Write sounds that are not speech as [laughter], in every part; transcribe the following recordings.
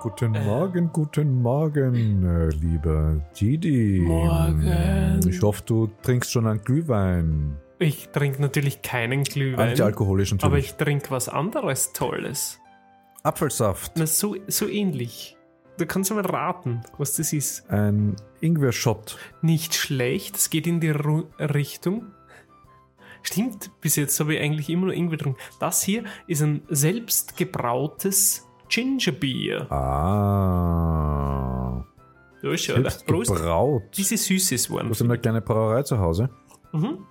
Guten Morgen, guten Morgen, äh, lieber Gidi. Morgen. Ich hoffe, du trinkst schon einen Glühwein. Ich trinke natürlich keinen Glühwein. Antialkoholisch natürlich. Aber ich trinke was anderes Tolles. Apfelsaft. Na, so, so ähnlich. Du kannst mal raten, was das ist. Ein Ingwer-Shot. Nicht schlecht, es geht in die Ru Richtung. Stimmt, bis jetzt habe ich eigentlich immer nur Ingwer drin. Das hier ist ein selbstgebrautes Gingerbier. Ah. Ja, schau, da. Selbst Prost. gebraut. Diese Süßes waren. Du hast eine kleine Brauerei zu Hause. Mhm.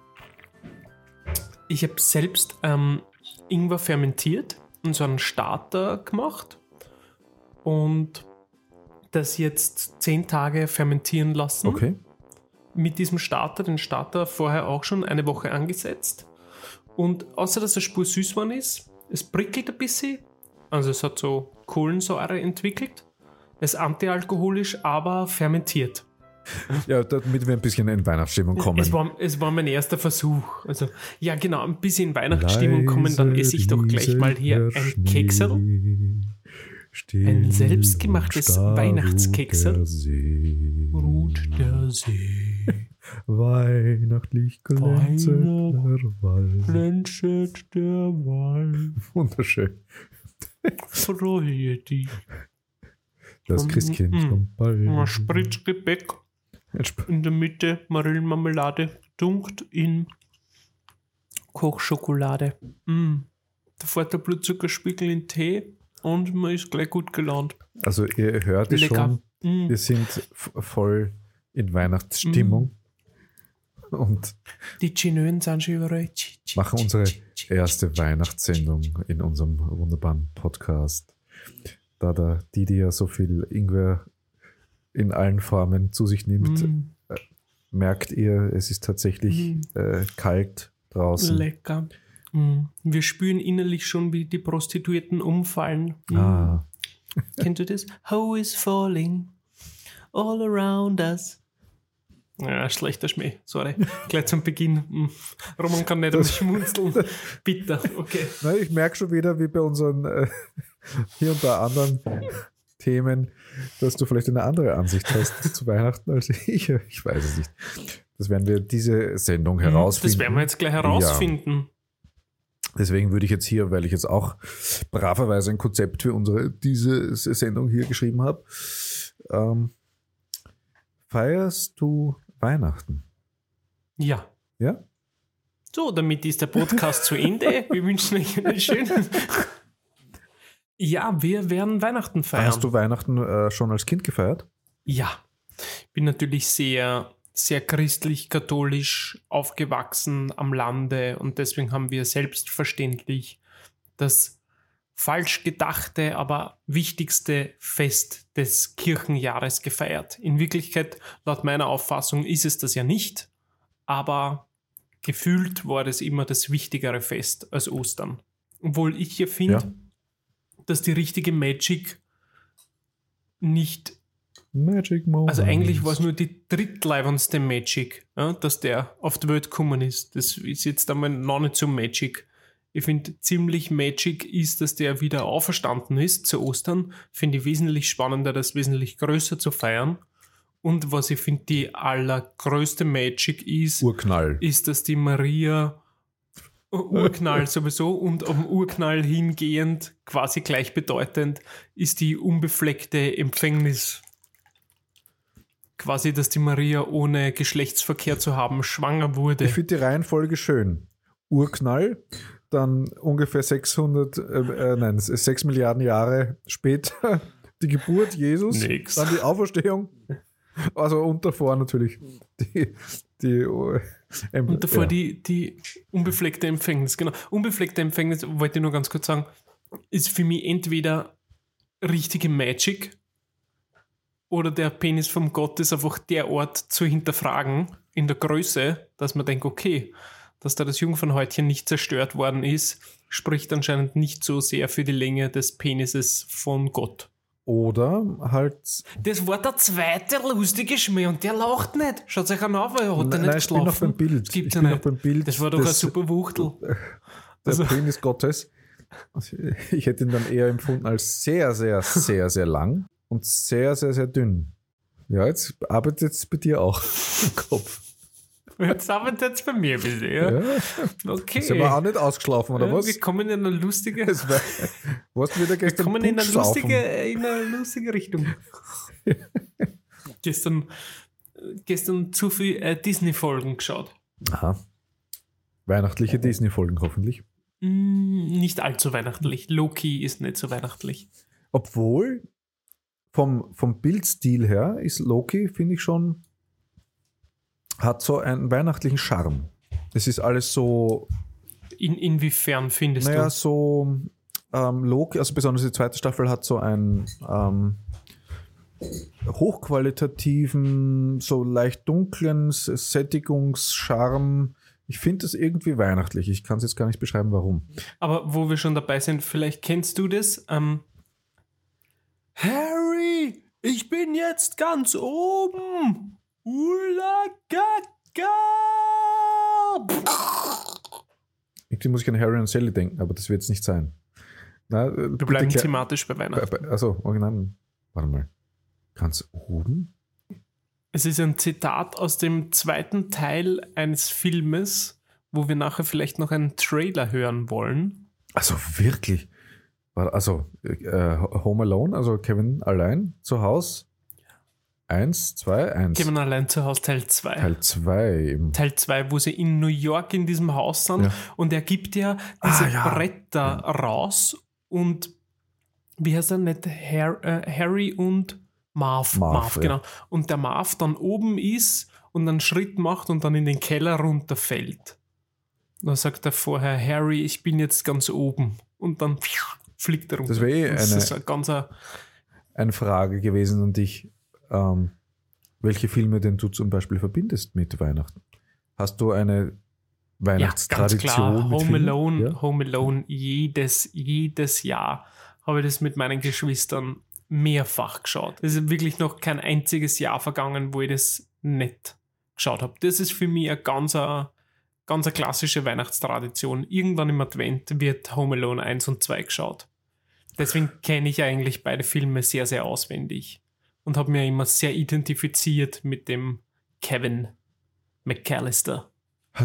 Ich habe selbst ähm, Ingwer fermentiert und so einen Starter gemacht und das jetzt zehn Tage fermentieren lassen. Okay. Mit diesem Starter, den Starter vorher auch schon eine Woche angesetzt. Und außer dass er spur süß geworden ist, es prickelt ein bisschen. Also es hat so Kohlensäure entwickelt. Es ist antialkoholisch, aber fermentiert. Ja, damit wir ein bisschen in Weihnachtsstimmung kommen. Es war, es war mein erster Versuch. Also, ja, genau, ein bisschen in Weihnachtsstimmung kommen, dann esse ich doch gleich mal hier ein Keksel. Ein selbstgemachtes Weihnachtskeksel. Ruht der See, Weihnachtlich glänzet der Wald. glänzet der Wald, Wunderschön. Freue dich. Das Mm, Christkind mm. kommt Spritzgebäck, in der Mitte Marillenmarmelade, dunkt in Kochschokolade. Mm. Da fährt der Blutzuckerspiegel in Tee und man ist gleich gut gelaunt. Also ihr hört es schon, Mm. wir sind voll in Weihnachtsstimmung und Die Chinöen sind schon überall. Machen unsere erste Weihnachtssendung in unserem wunderbaren Podcast. Da der Didi ja so viel Ingwer in allen Formen zu sich nimmt, Mm, merkt ihr, es ist tatsächlich Mm. äh, kalt draußen. lecker. Mm. Wir spüren innerlich schon, wie die Prostituierten umfallen. Mm. Ah, Kennt ihr das? How is falling all around us. Ja, schlechter Schmäh, sorry. Gleich zum Beginn. Mm. Roman kann nicht Das- schmunzeln. [laughs] Bitter, okay. na, ich merke schon wieder, wie bei unseren äh, [laughs] hier und da anderen Themen, dass du vielleicht eine andere Ansicht hast [laughs] zu Weihnachten als ich. Ich weiß es nicht. Das werden wir diese Sendung herausfinden. Das werden wir jetzt gleich herausfinden. Deswegen würde ich jetzt hier, weil ich jetzt auch braverweise ein Konzept für unsere diese Sendung hier geschrieben habe, ähm, feierst du Weihnachten? Ja. Ja? So, damit ist der Podcast zu Ende. Wir wünschen euch einen schönen. Ja, wir werden Weihnachten feiern. Hast du Weihnachten äh, schon als Kind gefeiert? Ja, bin natürlich sehr, sehr christlich-katholisch aufgewachsen am Lande und deswegen haben wir selbstverständlich das falsch gedachte, aber wichtigste Fest des Kirchenjahres gefeiert. In Wirklichkeit, laut meiner Auffassung, ist es das ja nicht, aber gefühlt war das immer das wichtigere Fest als Ostern. Obwohl ich hier finde, Ja. dass die richtige Magic nicht Magic Moment. also eigentlich war es nur die drittleibendste Magic, ja, dass der auf die Welt gekommen ist. Das ist jetzt einmal noch nicht so Magic. Ich finde, ziemlich Magic ist, dass der wieder auferstanden ist zu Ostern. Finde ich wesentlich spannender, das wesentlich größer zu feiern. Und was ich finde, die allergrößte Magic ist, Urknall. ist, dass die Maria Urknall [laughs] sowieso und am Urknall hingehend, quasi gleichbedeutend, ist die unbefleckte Empfängnis. Quasi, dass die Maria ohne Geschlechtsverkehr zu haben schwanger wurde. Ich finde die Reihenfolge schön. Urknall, dann ungefähr 600, äh, äh, nein, 6 Milliarden Jahre später [laughs] die Geburt Jesus, Nix. dann die Auferstehung, also und davor natürlich die, die äh, ähm, Und davor ja. die, die unbefleckte Empfängnis. Genau. Unbefleckte Empfängnis, wollte ich nur ganz kurz sagen, ist für mich entweder richtige Magic oder der Penis vom Gott ist einfach der Ort zu hinterfragen in der Größe, dass man denkt, okay, dass da das Jungfernhäutchen nicht zerstört worden ist, spricht anscheinend nicht so sehr für die Länge des Penises von Gott. Oder halt. Das war der zweite lustige Schmäh und der lacht nicht. Schaut euch an auf, er hat Nein, nicht nein, ich bin noch geschlafen. beim Bild. Das gibt's ich ja nicht. beim Bild. Das war doch des- eine super Wuchtel. [laughs] Der Also- Penis Gottes. Ich hätte ihn dann eher empfunden als sehr, sehr, sehr, sehr lang und sehr, sehr, sehr dünn. Ja, jetzt arbeitet es bei dir auch im Kopf. Jetzt arbeitet es bei mir bisschen, ja. Ja, Okay. ist aber auch nicht ausgeschlafen, oder ja, was? Wir kommen in eine lustige, Es war, warst du wieder wir gestern kommen in eine lustige, in eine lustige Richtung. gestern, gestern zu viel äh, Disney-Folgen geschaut. Aha. Weihnachtliche Disney-Folgen hoffentlich. Mm, nicht allzu weihnachtlich. Loki ist nicht so weihnachtlich. Obwohl, vom, vom Bildstil her ist Loki, finde ich schon, hat so einen weihnachtlichen Charme. Es ist alles so, In, inwiefern findest naja, du? so ähm, Loki, also besonders die zweite Staffel hat so einen ähm, hochqualitativen, so leicht dunklen Sättigungscharme. Ich finde das irgendwie weihnachtlich. Ich kann es jetzt gar nicht beschreiben, warum. Aber wo wir schon dabei sind, vielleicht kennst du das. Ähm, Harry, ich bin jetzt ganz oben. Irgendwie muss ich an Harry und Sally denken, aber das wird es nicht sein. Na, äh, Wir bleiben thematisch bei Weihnachten. Also, original. Warte mal. Ganz oben? Es ist ein Zitat aus dem zweiten Teil eines Filmes, wo wir nachher vielleicht noch einen Trailer hören wollen. Also wirklich. Also, äh, Home Alone, also Kevin allein zu Hause. Eins, zwei, eins. Kevin allein zu Hause Teil 2. Teil zwei eben. Teil 2, wo sie in New York in diesem Haus sind Ja. und er gibt ja diese Ah, ja. Bretter raus und wie heißt er nicht? Äh, Harry und Marv. Marv, Marv, ja. genau. Und der Marv dann oben ist und einen Schritt macht und dann in den Keller runterfällt. Da sagt er vorher, Harry, ich bin jetzt ganz oben. Und dann fliegt er runter. Das wäre eh Und eine- ist ein ganzer Eine Frage gewesen an dich. Ähm, welche Filme denn du zum Beispiel verbindest mit Weihnachten? Hast du eine Ja, ganz Weihnachtstradition? klar. Home? Alone, Ja? Home Alone, jedes, jedes Jahr habe ich das mit meinen Geschwistern mehrfach geschaut. Es ist wirklich noch kein einziges Jahr vergangen, wo ich das nicht geschaut habe. Das ist für mich eine ganz, eine, ganz eine klassische Weihnachtstradition. Irgendwann im Advent wird Home Alone 1 und 2 geschaut. Deswegen kenne ich eigentlich beide Filme sehr, sehr auswendig und habe mir immer sehr identifiziert mit dem Kevin McAllister.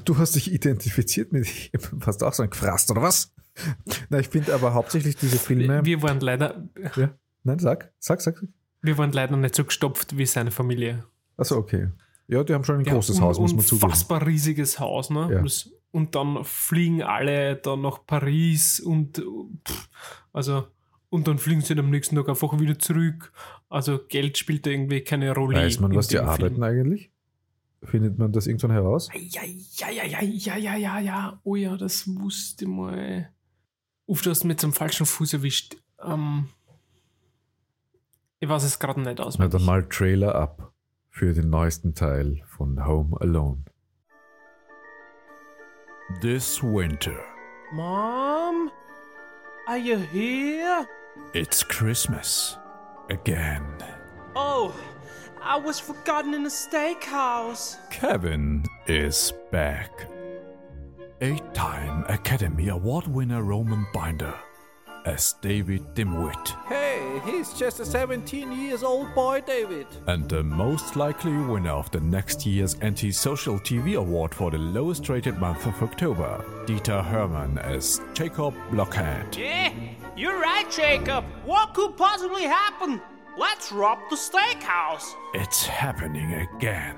Du hast dich identifiziert mit [laughs] Hast du auch so ein gefrasst, oder was? [laughs] Na, ich finde aber hauptsächlich diese Filme. Wir waren leider, ja. Nein, sag, sag, sag. sag. wir waren leider nicht so gestopft wie seine Familie. Achso, okay. Ja, die haben schon ein Ja, großes un- Haus, muss man zugeben. Unfassbar riesiges Haus, ne? Ja. Und dann fliegen alle dann nach Paris und pff, also und dann fliegen sie am nächsten Tag einfach wieder zurück. Also Geld spielt irgendwie keine Rolle. Weiß man, was die arbeiten Film. eigentlich? Findet man das irgendwann heraus? Ja, ja, ja, ja, ja, ja, ja, ja. Oh ja, das wusste ich mal. Uff, du hast mich zum falschen Fuß erwischt. Ähm, ich weiß es gerade nicht Na auswendig. dann mal Trailer ab für den neuesten Teil von Home Alone. This winter, Mom? Are you here? it's Christmas again. Oh, I was forgotten in the steakhouse. Kevin is back. Eight time Academy Award winner Roman Binder as David Dimwit. Hey, he's just a 17 years old boy, David. And the most likely winner of the next year's Anti-Social TV Award for the lowest rated month of October, Dieter Hermann as Jacob Blockhead. Yeah, you're right, Jacob. What could possibly happen? Let's rob the steakhouse. It's happening again.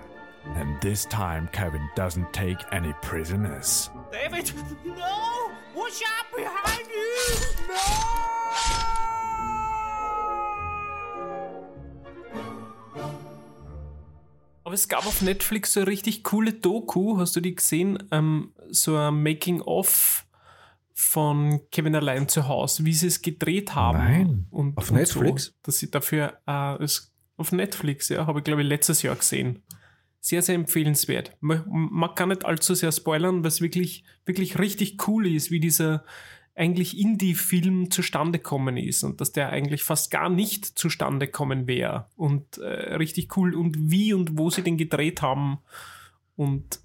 And this time Kevin doesn't take any prisoners. David, no! Watch out behind you! No! Aber es gab auf Netflix so eine richtig coole Doku, hast du die gesehen? Ähm, so ein Making-of von Kevin allein zu Hause, wie sie es gedreht haben. Nein. Und, Auf und Netflix? So, dass sie dafür äh, es, auf Netflix, ja, habe ich glaube ich letztes Jahr gesehen. Sehr, sehr empfehlenswert. Man, man kann nicht allzu sehr spoilern, was wirklich, wirklich richtig cool ist, wie dieser eigentlich Indie-Film zustande kommen ist und dass der eigentlich fast gar nicht zustande kommen wäre. Und äh, richtig cool und wie und wo sie den gedreht haben. Und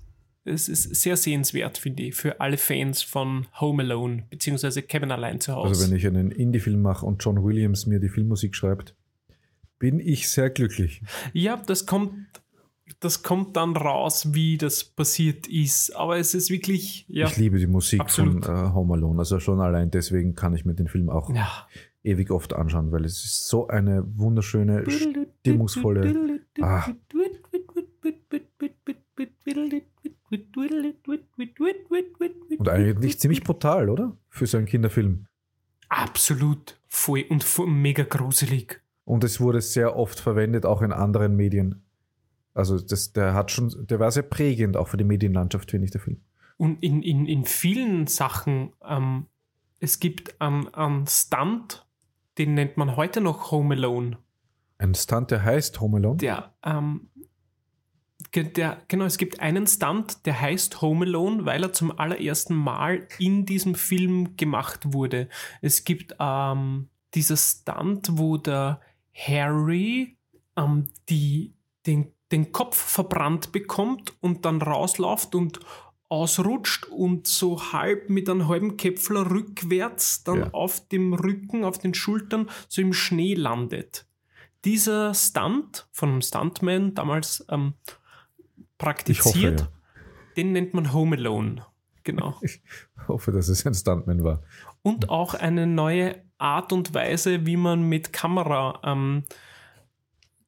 es ist sehr sehenswert, finde ich, für alle Fans von Home Alone, beziehungsweise Kevin allein zu Hause. Also wenn ich einen Indie-Film mache und John Williams mir die Filmmusik schreibt, bin ich sehr glücklich. Ja, das kommt, das kommt dann raus, wie das passiert ist. Aber es ist wirklich, ja. Ich liebe die Musik absolut. von äh, Home Alone. Also schon allein deswegen kann ich mir den Film auch ja. ewig oft anschauen, weil es ist so eine wunderschöne, stimmungsvolle. Ah. Und eigentlich ziemlich brutal, oder? Für so einen Kinderfilm. Absolut. Voll und voll mega gruselig. Und es wurde sehr oft verwendet, auch in anderen Medien. Also das, der hat schon, der war sehr prägend auch für die Medienlandschaft, finde ich, der Film. Und in, in, in vielen Sachen, ähm, es gibt einen, einen Stunt, den nennt man heute noch Home Alone. Ein Stunt, der heißt Home Alone? Der, ähm, der, genau, es gibt einen Stunt, der heißt Home Alone, weil er zum allerersten Mal in diesem Film gemacht wurde. Es gibt ähm, dieser Stunt, wo der Harry ähm, die, den, den Kopf verbrannt bekommt und dann rausläuft und ausrutscht und so halb mit einem halben Käpfler rückwärts dann Ja. auf dem Rücken, auf den Schultern so im Schnee landet. Dieser Stunt von einem Stuntman damals ähm, praktiziert, hoffe, den nennt man Home Alone. Genau. [laughs] Ich hoffe, dass es ein Stuntman war. Und auch eine neue Art und Weise, wie man mit Kamera, ähm,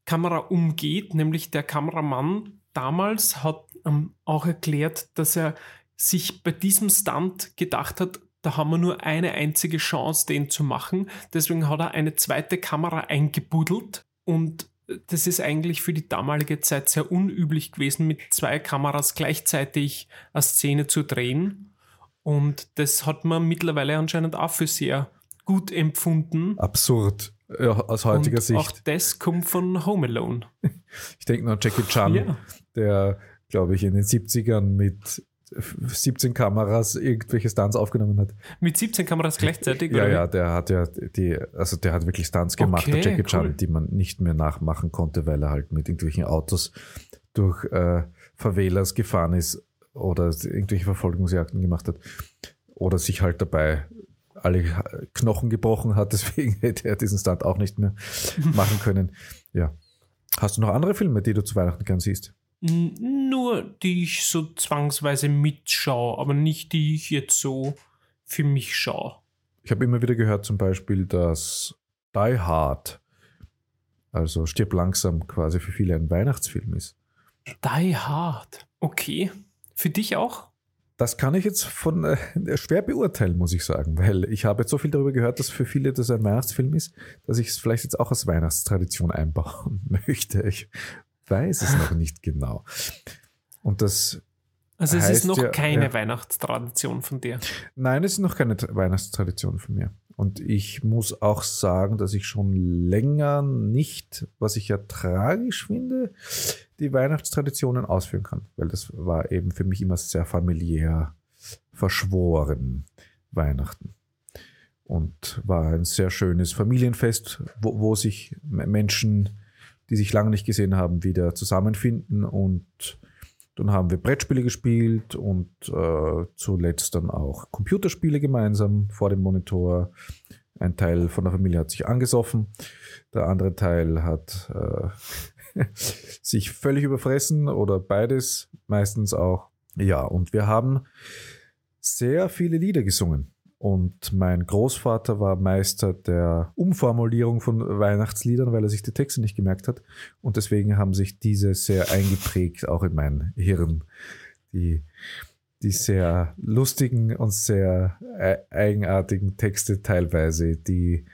Kamera umgeht, nämlich der Kameramann damals hat ähm, auch erklärt, dass er sich bei diesem Stunt gedacht hat, da haben wir nur eine einzige Chance, den zu machen. Deswegen hat er eine zweite Kamera eingebuddelt und das ist eigentlich für die damalige Zeit sehr unüblich gewesen, mit zwei Kameras gleichzeitig eine Szene zu drehen. Und das hat man mittlerweile anscheinend auch für sehr gut empfunden. Absurd ja, aus heutiger und Auch Sicht. das kommt von Home Alone. Ich denke nur an Jackie Chan, Ja. der, glaube ich, in den 70ern mit 17 Kameras irgendwelche Stunts aufgenommen hat. Mit 17 Kameras gleichzeitig, Ja, oder? ja, der hat ja die, also der hat wirklich Stunts gemacht, Okay, der Jackie Chan, cool. die man nicht mehr nachmachen konnte, weil er halt mit irgendwelchen Autos durch äh, Favelas gefahren ist oder irgendwelche Verfolgungsjagden gemacht hat oder sich halt dabei alle Knochen gebrochen hat, [laughs] deswegen hätte er diesen Stunt auch nicht mehr [laughs] machen können. Ja. Hast du noch andere Filme, die du zu Weihnachten gern siehst? Nur die ich so zwangsweise mitschaue, aber nicht die ich jetzt so für mich schaue. Ich habe immer wieder gehört, zum Beispiel, dass Die Hard, also Stirb langsam, quasi für viele ein Weihnachtsfilm ist. Die Hard. Okay. Für dich auch? Das kann ich jetzt von äh, schwer beurteilen, muss ich sagen, weil ich habe jetzt so viel darüber gehört, dass für viele das ein Weihnachtsfilm ist, dass ich es vielleicht jetzt auch als Weihnachtstradition einbauen [laughs] möchte. Ich weiß es noch nicht genau. Und das, Also es ist Heißt noch ja- keine ja. Weihnachtstradition von dir. nein, es ist noch keine Weihnachtstradition von mir. Und ich muss auch sagen, dass ich schon länger nicht, was ich ja tragisch finde, die Weihnachtstraditionen ausführen kann, weil das war eben für mich immer sehr familiär verschworen, Weihnachten. Und war ein sehr schönes Familienfest, wo, wo sich Menschen, die sich lange nicht gesehen haben, wieder zusammenfinden. Und dann haben wir Brettspiele gespielt und äh, zuletzt dann auch Computerspiele gemeinsam vor dem Monitor. Ein Teil von der Familie hat sich angesoffen, der andere Teil hat äh, [laughs] sich völlig überfressen oder beides, meistens auch. Ja, und wir haben sehr viele Lieder gesungen. Und mein Großvater war Meister der Umformulierung von Weihnachtsliedern, weil er sich die Texte nicht gemerkt hat. Und deswegen haben sich diese sehr eingeprägt, auch in mein Hirn. Die, die sehr lustigen und sehr e- eigenartigen Texte teilweise, die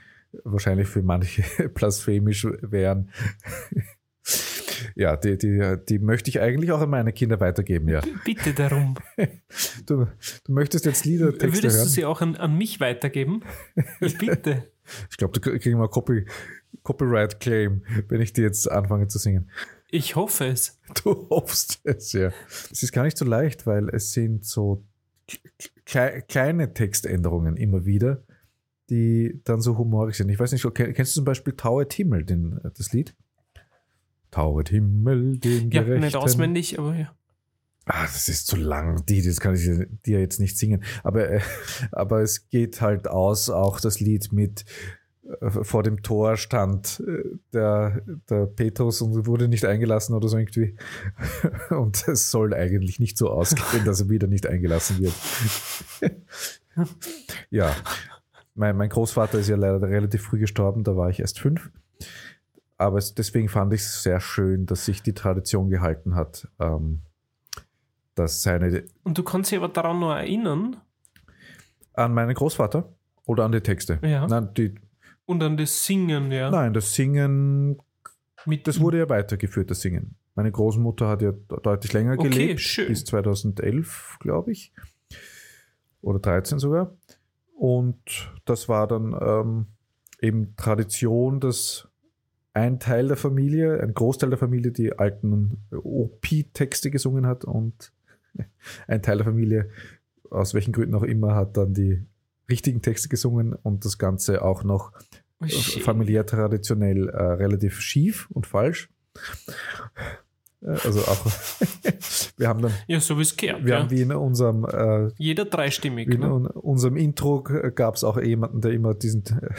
wahrscheinlich für manche [laughs] blasphemisch wären. Ja, die, die, die möchte ich eigentlich auch an meine Kinder weitergeben, ja. Bitte darum. [laughs] Du, du möchtest jetzt Liedertexte Würdest hören? du sie auch an, an mich weitergeben? Ich bitte. [laughs] Ich glaube, du kriegst mal Copy, Copyright Claim, wenn ich die jetzt anfange zu singen. Ich hoffe es. Du [laughs] hoffst es, ja. Es ist gar nicht so leicht, weil es sind so kle kleine Textänderungen immer wieder, die dann so humorig sind. Ich weiß nicht, kennst du zum Beispiel Tauet Himmel, den, das Lied? Tauet Himmel, den Ja, Gerechten. nicht auswendig, aber ja. Ah, das ist zu lang. Die, das kann ich dir jetzt nicht singen. Aber, äh, [laughs] aber es geht halt aus, auch das Lied mit äh, vor dem Tor stand äh, der, der Petrus und wurde nicht eingelassen oder so irgendwie. [laughs] Und es soll eigentlich nicht so ausgehen, dass er wieder nicht eingelassen wird. [laughs] ja. Mein, mein Großvater ist ja leider relativ früh gestorben, da war ich erst fünf. Aber es, deswegen fand ich es sehr schön, dass sich die Tradition gehalten hat. Ähm, dass seine. Und du kannst dich aber daran noch erinnern. An meinen Großvater oder an die Texte? Ja. Nein, die, und an das Singen, ja. nein das Singen, Mit das wurde ja weitergeführt, das Singen. Meine Großmutter hat ja deutlich länger Okay, gelebt, schön. bis 2011, glaube ich. Oder 13 sogar. Und das war dann ähm, eben Tradition, dass ein Teil der Familie, ein Großteil der Familie die alten OP-Texte gesungen hat und [laughs] ein Teil der Familie, aus welchen Gründen auch immer, hat dann die richtigen Texte gesungen und das Ganze auch noch Oh, shit. familiär traditionell äh, relativ schief und falsch. Äh, Also auch, [laughs] wir haben dann, Ja, so wie es gehört. wir ja. haben wie in unserem, äh, Jeder dreistimmig. in Ne? un- unserem Intro gab es auch jemanden, der immer diesen äh,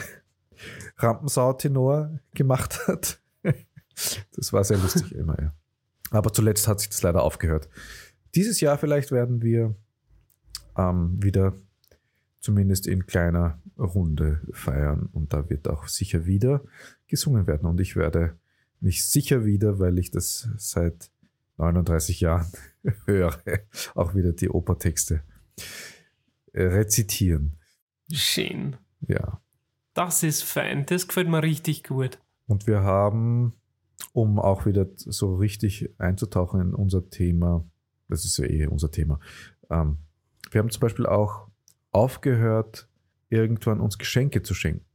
Rampensau-Tenor gemacht hat. Das war sehr lustig immer, ja. Aber zuletzt hat sich das leider aufgehört. Dieses Jahr vielleicht werden wir ähm, wieder zumindest in kleiner Runde feiern und da wird auch sicher wieder gesungen werden und ich werde mich sicher wieder, weil ich das seit 39 Jahren [laughs] höre, auch wieder die Opertexte äh, rezitieren. Schön. Ja. Das ist fein. Das gefällt mir richtig gut. Und wir haben, um auch wieder so richtig einzutauchen in unser Thema, das ist ja eh unser Thema, ähm, wir haben zum Beispiel auch aufgehört, irgendwann uns Geschenke zu schenken.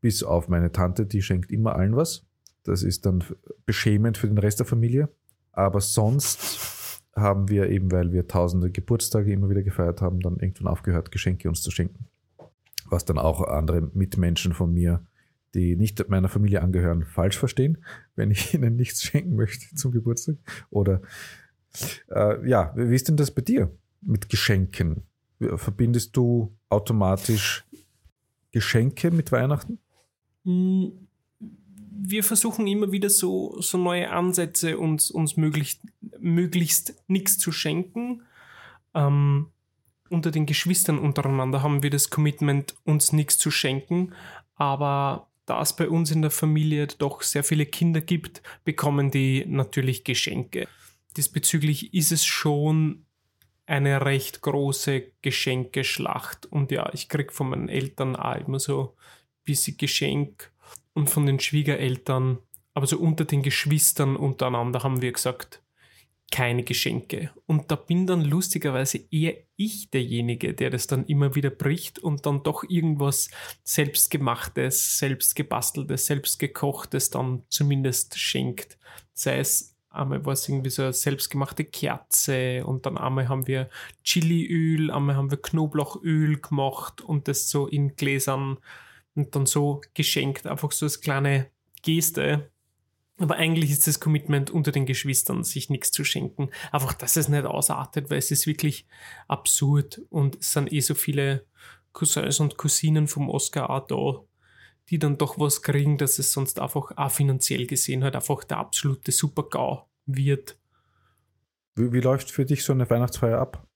Bis auf meine Tante, die schenkt immer allen was. Das ist dann beschämend für den Rest der Familie. Aber sonst haben wir eben, weil wir tausende Geburtstage immer wieder gefeiert haben, dann irgendwann aufgehört, Geschenke uns zu schenken. Was dann auch andere Mitmenschen von mir die nicht meiner Familie angehören, falsch verstehen, wenn ich [laughs] ihnen nichts schenken möchte zum Geburtstag. Oder äh, ja, wie ist denn das bei dir mit Geschenken? Verbindest du automatisch Geschenke mit Weihnachten? Mm, Wir versuchen immer wieder so, so neue Ansätze, uns, uns möglichst, möglichst nichts zu schenken. Ähm, unter den Geschwistern untereinander haben wir das Commitment, uns nichts zu schenken. Aber da es bei uns in der Familie doch sehr viele Kinder gibt, bekommen die natürlich Geschenke. Diesbezüglich ist es schon eine recht große Geschenkeschlacht. Und ja, ich krieg von meinen Eltern auch immer so ein bisschen Geschenk und von den Schwiegereltern, aber so unter den Geschwistern untereinander haben wir gesagt, keine Geschenke. Und da bin dann lustigerweise eher ich derjenige, der das dann immer wieder bricht und dann doch irgendwas selbstgemachtes, selbstgebasteltes, selbstgekochtes dann zumindest schenkt. Sei es einmal war es irgendwie so eine selbstgemachte Kerze und dann einmal haben wir Chiliöl, einmal haben wir Knoblauchöl gemacht und das so in Gläsern und dann so geschenkt, einfach so als kleine Geste. Aber eigentlich ist das Commitment unter den Geschwistern, sich nichts zu schenken. Einfach, dass es nicht ausartet, weil es ist wirklich absurd und es sind eh so viele Cousins und Cousinen vom Oscar auch da, die dann doch was kriegen, dass es sonst einfach auch finanziell gesehen halt einfach der absolute Super-GAU wird. Wie, wie läuft für dich so eine Weihnachtsfeier ab?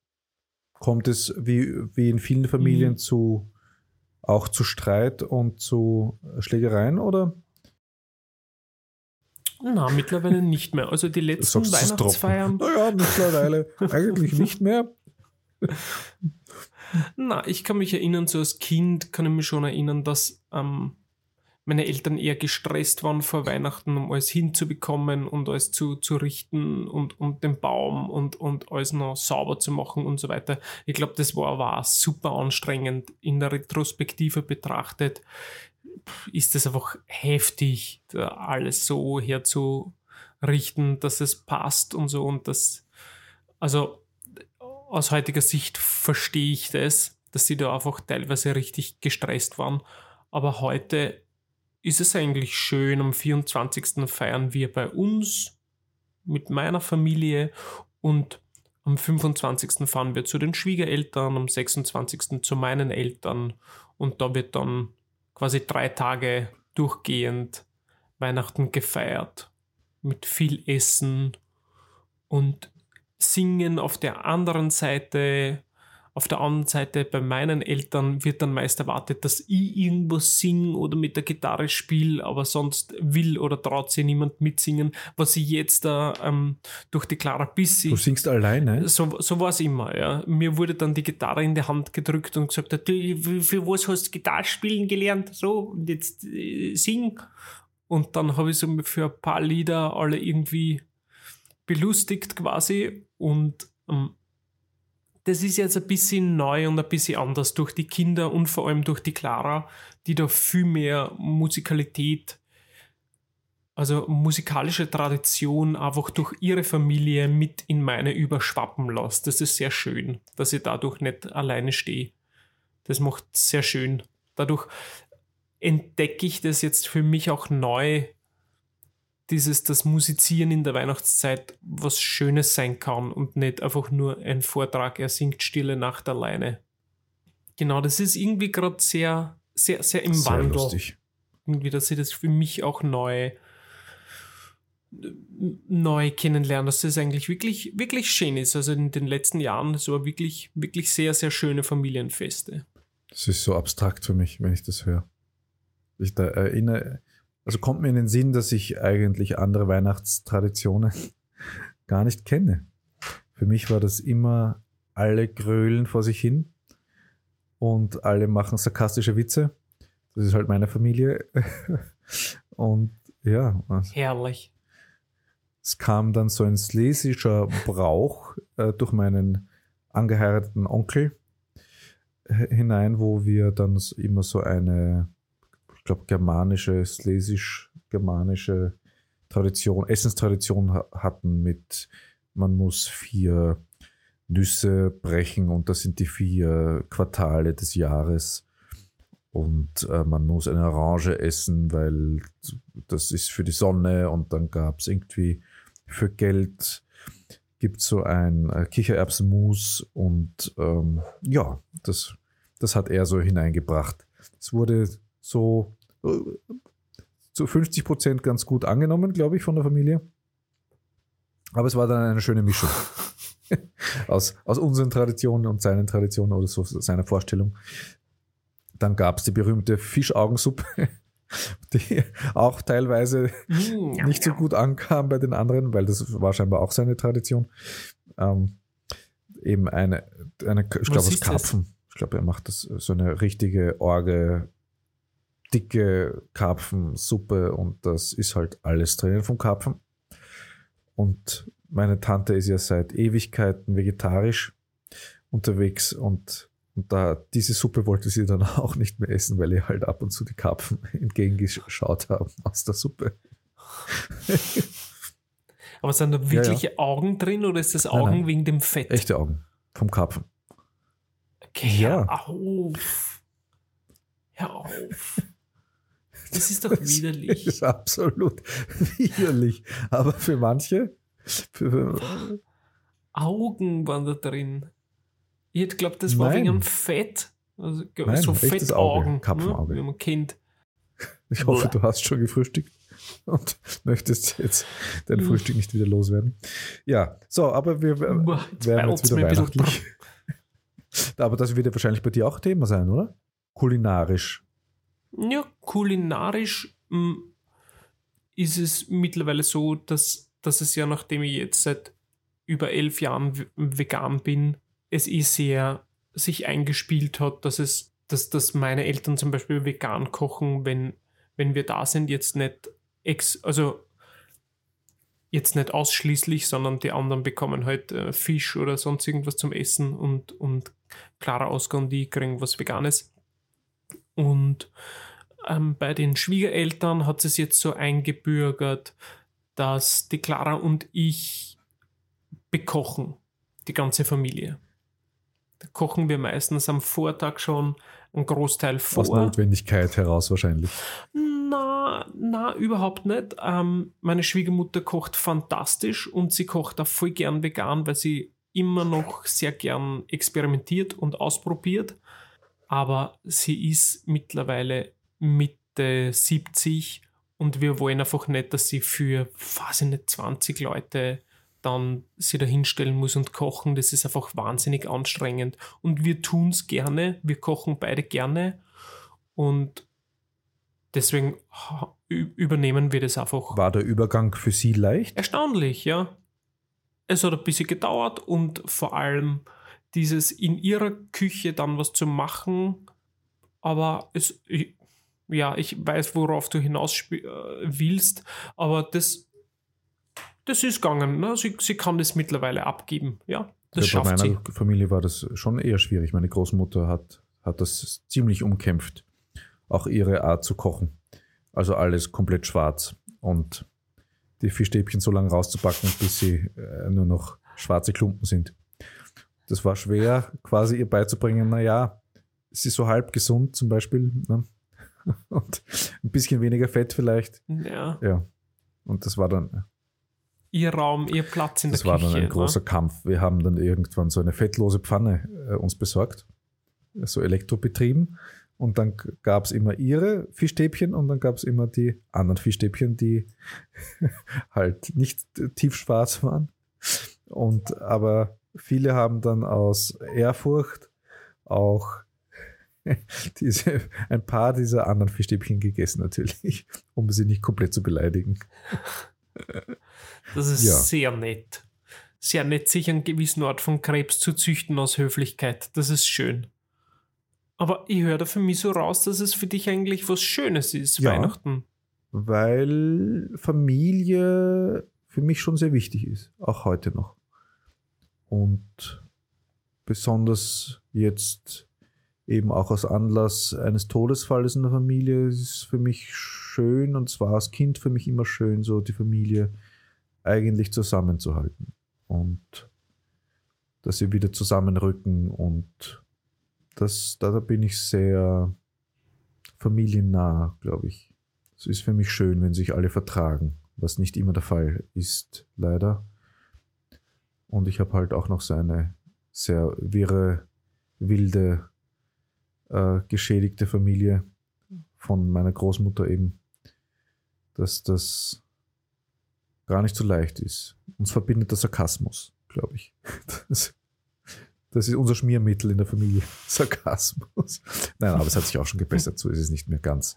Kommt es wie, wie in vielen Familien Mhm. zu auch zu Streit und zu Schlägereien oder? Na, mittlerweile nicht mehr. Also die letzten Sagst Weihnachtsfeiern. Naja, mittlerweile eigentlich nicht mehr. Na, ich kann mich erinnern, so als Kind kann ich mich schon erinnern, dass ähm, meine Eltern eher gestresst waren vor Weihnachten, um alles hinzubekommen und alles zu, zu richten und, und den Baum und, und alles noch sauber zu machen und so weiter. Ich glaube, das war auch super anstrengend. In der Retrospektive betrachtet ist es einfach heftig, alles so herzurichten, dass es passt und so und das, also aus heutiger Sicht verstehe ich das, dass sie da einfach teilweise richtig gestresst waren. Aber heute ist es eigentlich schön. Am 24. feiern wir bei uns mit meiner Familie und am 25. fahren wir zu den Schwiegereltern, am 26. zu meinen Eltern und da wird dann quasi drei Tage durchgehend Weihnachten gefeiert mit viel Essen und Singen auf der anderen Seite auf der anderen Seite bei meinen Eltern wird dann meist erwartet, dass ich irgendwas singe oder mit der Gitarre spiele, aber sonst will oder traut sich niemand mitsingen, was ich jetzt da ähm, durch die Clara Bissi. Du singst alleine? So, so war es immer, ja. Mir wurde dann die Gitarre in die Hand gedrückt und gesagt, du, für was hast du Gitarre spielen gelernt? So, und jetzt äh, sing. Und dann habe ich so für ein paar Lieder alle irgendwie belustigt quasi und ähm, das ist jetzt ein bisschen neu und ein bisschen anders durch die Kinder und vor allem durch die Clara, die da viel mehr Musikalität, also musikalische Tradition einfach durch ihre Familie mit in meine überschwappen lässt. Das ist sehr schön, dass ich dadurch nicht alleine stehe. Das macht sehr schön. Dadurch entdecke ich das jetzt für mich auch neu, dieses, das Musizieren in der Weihnachtszeit was Schönes sein kann und nicht einfach nur ein Vortrag, er singt Stille Nacht alleine. Genau, das ist irgendwie gerade sehr, sehr, sehr im sehr Wandel. Lustig. Irgendwie, dass ich das für mich auch neu, neu kennenlernen, dass das eigentlich wirklich, wirklich schön ist. Also in den letzten Jahren, das war wirklich, wirklich sehr, sehr schöne Familienfeste. Das ist so abstrakt für mich, wenn ich das höre. Ich da erinnere, also kommt mir in den Sinn, dass ich eigentlich andere Weihnachtstraditionen [laughs] gar nicht kenne. Für mich war das immer, alle grölen vor sich hin und alle machen sarkastische Witze. Das ist halt meine Familie. [laughs] und ja. Herrlich. Es kam dann so ein schlesischer Brauch äh, durch meinen angeheirateten Onkel hinein, wo wir dann immer so eine glaube, germanische, schlesisch-germanische Tradition, Essenstradition hatten mit, man muss vier Nüsse brechen und das sind die vier Quartale des Jahres. Und äh, man muss eine Orange essen, weil das ist für die Sonne und dann gab es irgendwie für Geld gibt so ein äh, Kichererbsenmus und ähm, ja, das, das hat er so hineingebracht. Es wurde so zu 50 Prozent ganz gut angenommen, glaube ich, von der Familie. Aber es war dann eine schöne Mischung [laughs] aus, aus unseren Traditionen und seinen Traditionen oder so seiner Vorstellung. Dann gab es die berühmte Fischaugensuppe, [laughs] die auch teilweise mm, nicht so gut ankam bei den anderen, weil das war scheinbar auch seine Tradition. Ähm, eben eine, eine ich glaube, aus Karpfen. Das? Ich glaube, er macht das so eine richtige Orge dicke Karpfensuppe und das ist halt alles drinnen vom Karpfen. Und meine Tante ist ja seit Ewigkeiten vegetarisch unterwegs und, und da diese Suppe wollte sie dann [laughs] auch nicht mehr essen, weil ihr halt ab und zu die Karpfen [laughs] entgegengeschaut haben aus der Suppe. [laughs] Aber sind da wirkliche ja, ja. Augen drin oder ist das Augen nein, nein. wegen dem Fett? Echte Augen vom Karpfen. Okay, ja. Hör auf. Hör auf. [laughs] Das ist doch widerlich. Das ist absolut [laughs] widerlich. Aber für manche. Für, Augen waren da drin. Ich hätte glaubt, das war Nein. wegen einem Fett. Also, Nein, so Fettaugen, ne, Kapfenauge. wie man kennt. Ich hoffe, du hast schon gefrühstückt und [laughs] möchtest jetzt dein Frühstück nicht wieder loswerden. Ja, so, aber wir werden jetzt wieder weihnachtlich. aber das wird ja wahrscheinlich bei dir auch Thema sein, oder? Kulinarisch. Ja, kulinarisch mh, hm, ist es mittlerweile so, dass, dass es ja, nachdem ich jetzt seit über elf Jahren vegan bin, es eh sehr sich eingespielt hat, dass es, dass, dass meine Eltern zum Beispiel vegan kochen, wenn, wenn wir da sind, jetzt nicht ex, also jetzt nicht ausschließlich, sondern die anderen bekommen halt äh, Fisch oder sonst irgendwas zum Essen und, und Clara, Oskar und die kriegen was Veganes. Und ähm, bei den Schwiegereltern hat es jetzt so eingebürgert, dass die Clara und ich bekochen, die ganze Familie. Da kochen wir meistens am Vortag schon einen Großteil vor. Aus Notwendigkeit heraus wahrscheinlich. Na, na, überhaupt nicht. Ähm, meine Schwiegermutter kocht fantastisch und sie kocht auch voll gern vegan, weil sie immer noch sehr gern experimentiert und ausprobiert. Aber sie ist mittlerweile Mitte 70 und wir wollen einfach nicht, dass sie für, weiß ich nicht, 20 Leute dann sie da hinstellen muss und kochen. Das ist einfach wahnsinnig anstrengend. Und wir tun es gerne. Wir kochen beide gerne. Und deswegen übernehmen wir das einfach. War der Übergang für Sie leicht? Erstaunlich, ja. Es hat ein bisschen gedauert und vor allem dieses in ihrer Küche dann was zu machen, aber es, ich- ja, ich weiß, worauf du hinaus äh, willst, aber das, das ist gegangen. Ne? Sie, sie kann das mittlerweile abgeben, ja. Das Ja, bei meiner sie. Familie war das schon eher schwierig. Meine Großmutter hat, hat das ziemlich umkämpft. Auch ihre Art zu kochen. Also alles komplett schwarz. Und die Fischstäbchen so lange rauszupacken, bis sie äh, nur noch schwarze Klumpen sind. Das war schwer, quasi ihr beizubringen, naja, es ist so halb gesund zum Beispiel. Ne? [laughs] Und ein bisschen weniger Fett vielleicht. Ja, Ja. Und das war dann ihr Raum, ihr Platz in das der war Küche. dann ein ne? großer Kampf. Wir haben dann irgendwann so eine fettlose Pfanne äh, uns besorgt, so elektrobetrieben. Und dann gab es immer ihre Fischstäbchen und dann gab es immer die anderen Fischstäbchen, die [laughs] halt nicht tiefschwarz waren. Und aber viele haben dann aus Ehrfurcht auch [laughs] diese, ein paar dieser anderen Fischstäbchen gegessen natürlich, um sie nicht komplett zu beleidigen. Das ist Ja. sehr nett. Sehr nett, sich einen gewissen Ort von Krebs zu züchten aus Höflichkeit. Das ist schön. Aber ich höre da für mich so raus, dass es für dich eigentlich was Schönes ist, Ja. Weihnachten. weil Familie für mich schon sehr wichtig ist, auch heute noch. Und besonders jetzt eben auch aus Anlass eines Todesfalles in der Familie ist für mich schön und zwar als Kind für mich immer schön, so die Familie eigentlich zusammenzuhalten und dass sie wieder zusammenrücken und das, da, da bin ich sehr familiennah, glaube ich. Es ist für mich schön, wenn sich alle vertragen, was nicht immer der Fall ist, leider. Und ich habe halt auch noch so eine sehr wirre, wilde, äh, geschädigte Familie von meiner Großmutter eben, dass das gar nicht so leicht ist. Uns verbindet der Sarkasmus, glaube ich. [laughs] Das, das ist unser Schmiermittel in der Familie. [laughs] Sarkasmus. Nein, aber es hat sich auch schon gebessert, so ist es nicht mehr ganz.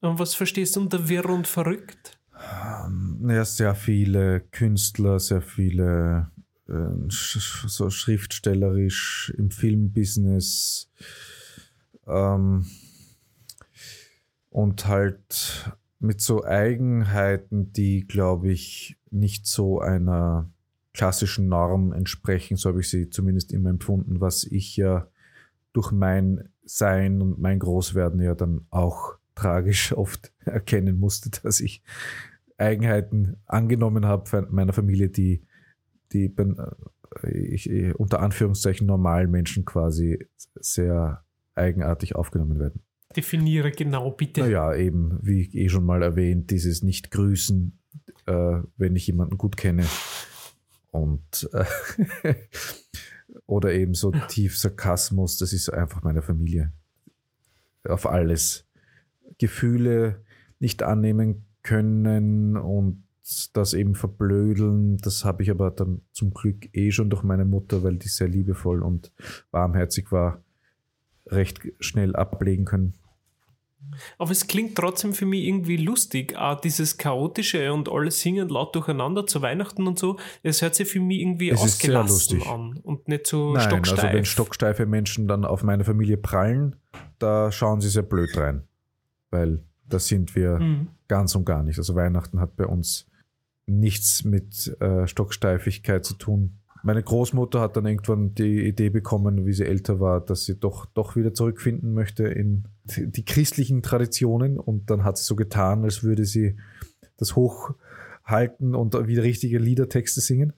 Und was verstehst du unter wirr und verrückt? Ähm, Ja, sehr viele Künstler, sehr viele so schriftstellerisch im Filmbusiness ähm, und halt mit so Eigenheiten, die, glaube ich, nicht so einer klassischen Norm entsprechen, so habe ich sie zumindest immer empfunden, was ich ja durch mein Sein und mein Großwerden ja dann auch tragisch [laughs] oft erkennen musste, dass ich Eigenheiten angenommen habe meiner Familie, die, die äh, ich, äh, unter Anführungszeichen normalen Menschen quasi sehr eigenartig aufgenommen werden. Definiere genau bitte. Naja, eben, wie eh schon mal erwähnt, dieses Nicht-Grüßen, äh, wenn ich jemanden gut kenne. Und äh, [laughs] oder eben so tief Sarkasmus, das ist einfach meine Familie. Auf alles. Gefühle nicht annehmen können und das eben verblödeln, das habe ich aber dann zum Glück eh schon durch meine Mutter, weil die sehr liebevoll und warmherzig war, recht schnell ablegen können. Aber es klingt trotzdem für mich irgendwie lustig. Auch dieses Chaotische und alle singen laut durcheinander zu Weihnachten und so. Es hört sich für mich irgendwie Es ist sehr ausgelassen lustig. an und nicht so Nein, stocksteif. also wenn stocksteife Menschen dann auf meine Familie prallen, da schauen sie sehr blöd rein. Weil Das sind wir Mhm. ganz und gar nicht. Also Weihnachten hat bei uns nichts mit äh, Stocksteifigkeit zu tun. Meine Großmutter hat dann irgendwann die Idee bekommen, wie sie älter war, dass sie doch, doch wieder zurückfinden möchte in die christlichen Traditionen. Und dann hat sie so getan, als würde sie das hochhalten und wieder richtige Liedertexte singen.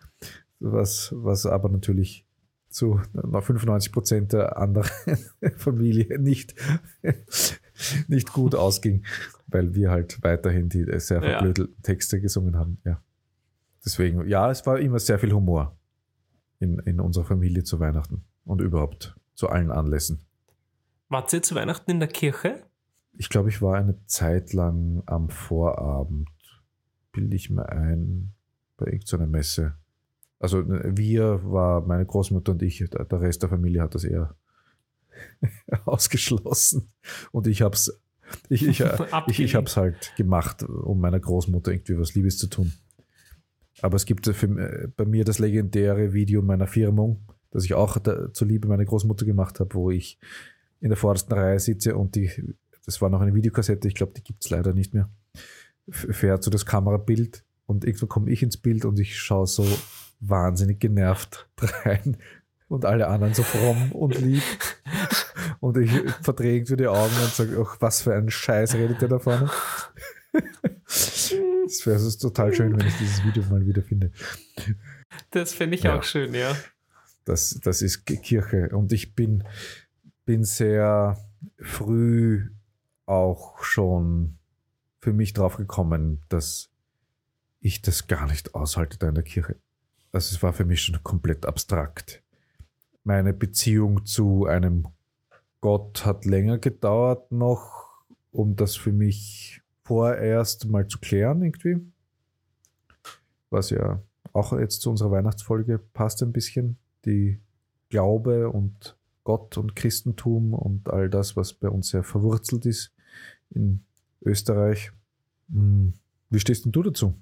Was, was aber natürlich zu 95 Prozent der anderen [laughs] Familie nicht, nicht gut ausging, weil wir halt weiterhin die sehr Ja. verblödelten Texte gesungen haben. Ja. Deswegen, ja, es war immer sehr viel Humor in, in unserer Familie zu Weihnachten und überhaupt zu allen Anlässen. Wart ihr zu Weihnachten in der Kirche? Ich glaube, ich war eine Zeit lang am Vorabend, bilde ich mir ein, bei irgendeiner Messe. Also wir war meine Großmutter und ich, der Rest der Familie hat das eher [laughs] ausgeschlossen. Und ich hab's, ich, ich, [laughs] ich, ich Abgelehnt. hab's halt gemacht, um meiner Großmutter irgendwie was Liebes zu tun. Aber es gibt für, bei mir das legendäre Video meiner Firmung, das ich auch da, zuliebe meiner Großmutter gemacht habe, wo ich in der vordersten Reihe sitze und die, das war noch eine Videokassette, ich glaube, die gibt's leider nicht mehr, fährt so das Kamerabild und irgendwann komme ich ins Bild und ich schaue so wahnsinnig genervt [laughs] rein und alle anderen so fromm und lieb. [laughs] Und ich verdrehe irgendwie die Augen und sage, ach, was für ein Scheiß redet der da vorne? [laughs] Das wäre es total schön, wenn ich dieses Video mal wieder finde. Das fände ich Ja. auch schön, ja. Das, das ist Ki- Kirche. Und ich bin, bin sehr früh auch schon für mich drauf gekommen, dass ich das gar nicht aushalte da in der Kirche. Also es war für mich schon komplett abstrakt. Meine Beziehung zu einem Gott hat länger gedauert noch, um das für mich vorerst mal zu klären irgendwie. Was ja auch jetzt zu unserer Weihnachtsfolge passt ein bisschen. Die Glaube und Gott und Christentum und all das, was bei uns sehr verwurzelt ist in Österreich. Hm, Wie stehst denn du dazu?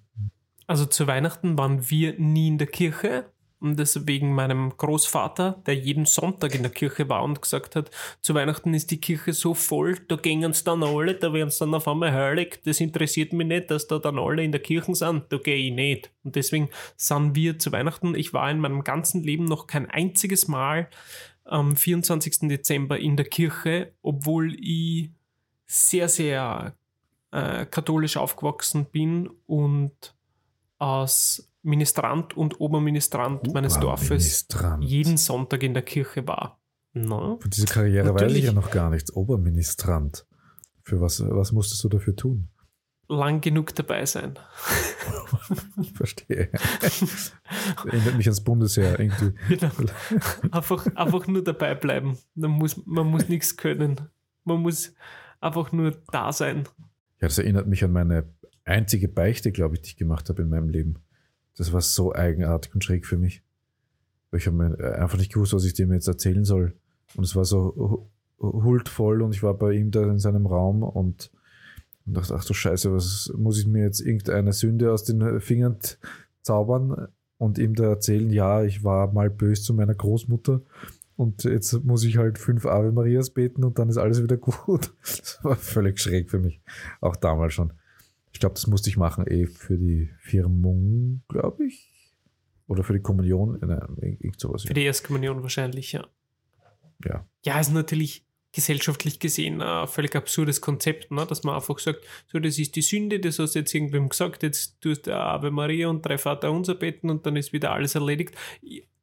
Also zu Weihnachten waren wir nie in der Kirche. Und das wegen meinem Großvater, der jeden Sonntag in der Kirche war und gesagt hat, zu Weihnachten ist die Kirche so voll, da gehen sie dann alle, da werden sie dann auf einmal heilig. Das interessiert mich nicht, dass da dann alle in der Kirche sind, da gehe ich nicht. Und deswegen sind wir zu Weihnachten. Ich war in meinem ganzen Leben noch kein einziges Mal am 24. Dezember in der Kirche, obwohl ich sehr, sehr äh, katholisch aufgewachsen bin und als Ministrant und Oberministrant meines Dorfes jeden Sonntag in der Kirche war. No? Von dieser Karriere weiß ich Natürlich. ja noch gar nichts. Oberministrant. Für was, was musstest du dafür tun? Lang genug dabei sein. [laughs] Ich verstehe. Erinnert mich ans Bundesheer irgendwie. [laughs] Genau. einfach, einfach nur dabei bleiben. Man muss, man muss nichts können. Man muss einfach nur da sein. Ja, das erinnert mich an meine einzige Beichte, glaube ich, die ich gemacht habe in meinem Leben. Das war so eigenartig und schräg für mich. Ich habe äh, einfach nicht gewusst, was ich dem jetzt erzählen soll. Und es war so hu- huldvoll und ich war bei ihm da in seinem Raum und, und dachte, ach du Scheiße, was muss ich mir jetzt irgendeine Sünde aus den Fingern zaubern und ihm da erzählen, ja, ich war mal böse zu meiner Großmutter und jetzt muss ich halt fünf Ave Marias beten und dann ist alles wieder [laughs] gut. Das war völlig schräg für mich. Auch damals schon. Ich glaube, das musste ich machen, eh für die Firmung, glaube ich. Oder für die Kommunion. Nein, irgend sowas. Für die Erstkommunion wahrscheinlich, ja. Ja. Ja, ist natürlich gesellschaftlich gesehen ein völlig absurdes Konzept, ne? dass man einfach sagt, so, das ist die Sünde, das hast du jetzt irgendwem gesagt, jetzt tust du Ave Maria und drei Vater unser beten und dann ist wieder alles erledigt.